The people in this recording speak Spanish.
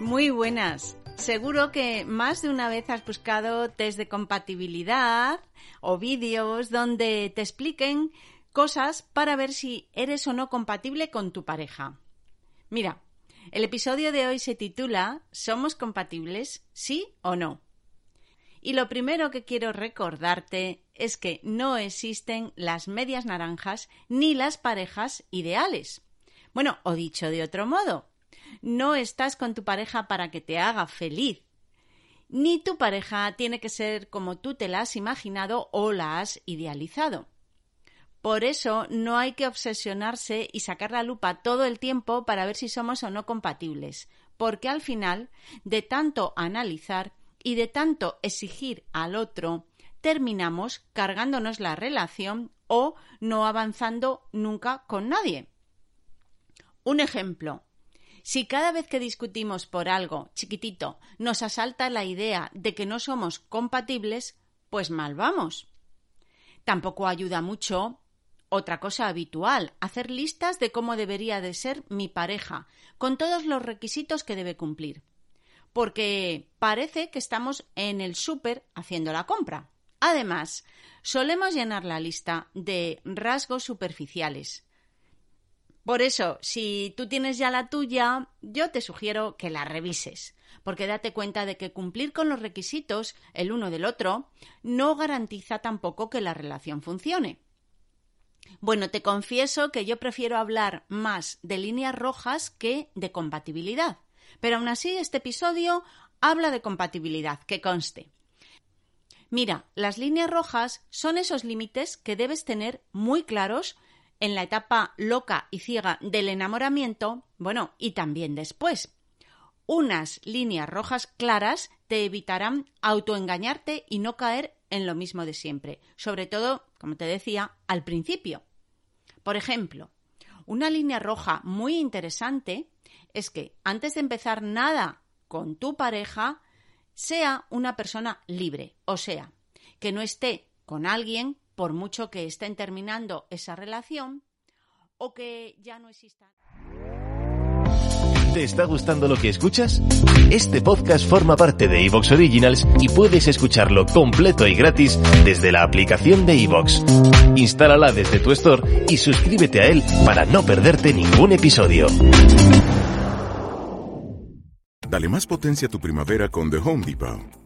Muy buenas. Seguro que más de una vez has buscado test de compatibilidad o vídeos donde te expliquen cosas para ver si eres o no compatible con tu pareja. Mira, el episodio de hoy se titula ¿Somos compatibles? ¿Sí o no? Y lo primero que quiero recordarte es que no existen las medias naranjas ni las parejas ideales. Bueno, o dicho de otro modo, no estás con tu pareja para que te haga feliz. Ni tu pareja tiene que ser como tú te la has imaginado o la has idealizado. Por eso no hay que obsesionarse y sacar la lupa todo el tiempo para ver si somos o no compatibles, porque al final, de tanto analizar y de tanto exigir al otro, terminamos cargándonos la relación o no avanzando nunca con nadie. Un ejemplo. Si cada vez que discutimos por algo chiquitito nos asalta la idea de que no somos compatibles, pues mal vamos. Tampoco ayuda mucho otra cosa habitual, hacer listas de cómo debería de ser mi pareja, con todos los requisitos que debe cumplir. Porque parece que estamos en el súper haciendo la compra. Además, solemos llenar la lista de rasgos superficiales, por eso, si tú tienes ya la tuya, yo te sugiero que la revises, porque date cuenta de que cumplir con los requisitos el uno del otro no garantiza tampoco que la relación funcione. Bueno, te confieso que yo prefiero hablar más de líneas rojas que de compatibilidad, pero aún así este episodio habla de compatibilidad, que conste. Mira, las líneas rojas son esos límites que debes tener muy claros en la etapa loca y ciega del enamoramiento, bueno, y también después. Unas líneas rojas claras te evitarán autoengañarte y no caer en lo mismo de siempre, sobre todo, como te decía, al principio. Por ejemplo, una línea roja muy interesante es que antes de empezar nada con tu pareja, sea una persona libre, o sea, que no esté con alguien por mucho que estén terminando esa relación o que ya no exista. ¿Te está gustando lo que escuchas? Este podcast forma parte de Evox Originals y puedes escucharlo completo y gratis desde la aplicación de Evox. Instálala desde tu store y suscríbete a él para no perderte ningún episodio. Dale más potencia a tu primavera con The Home Depot.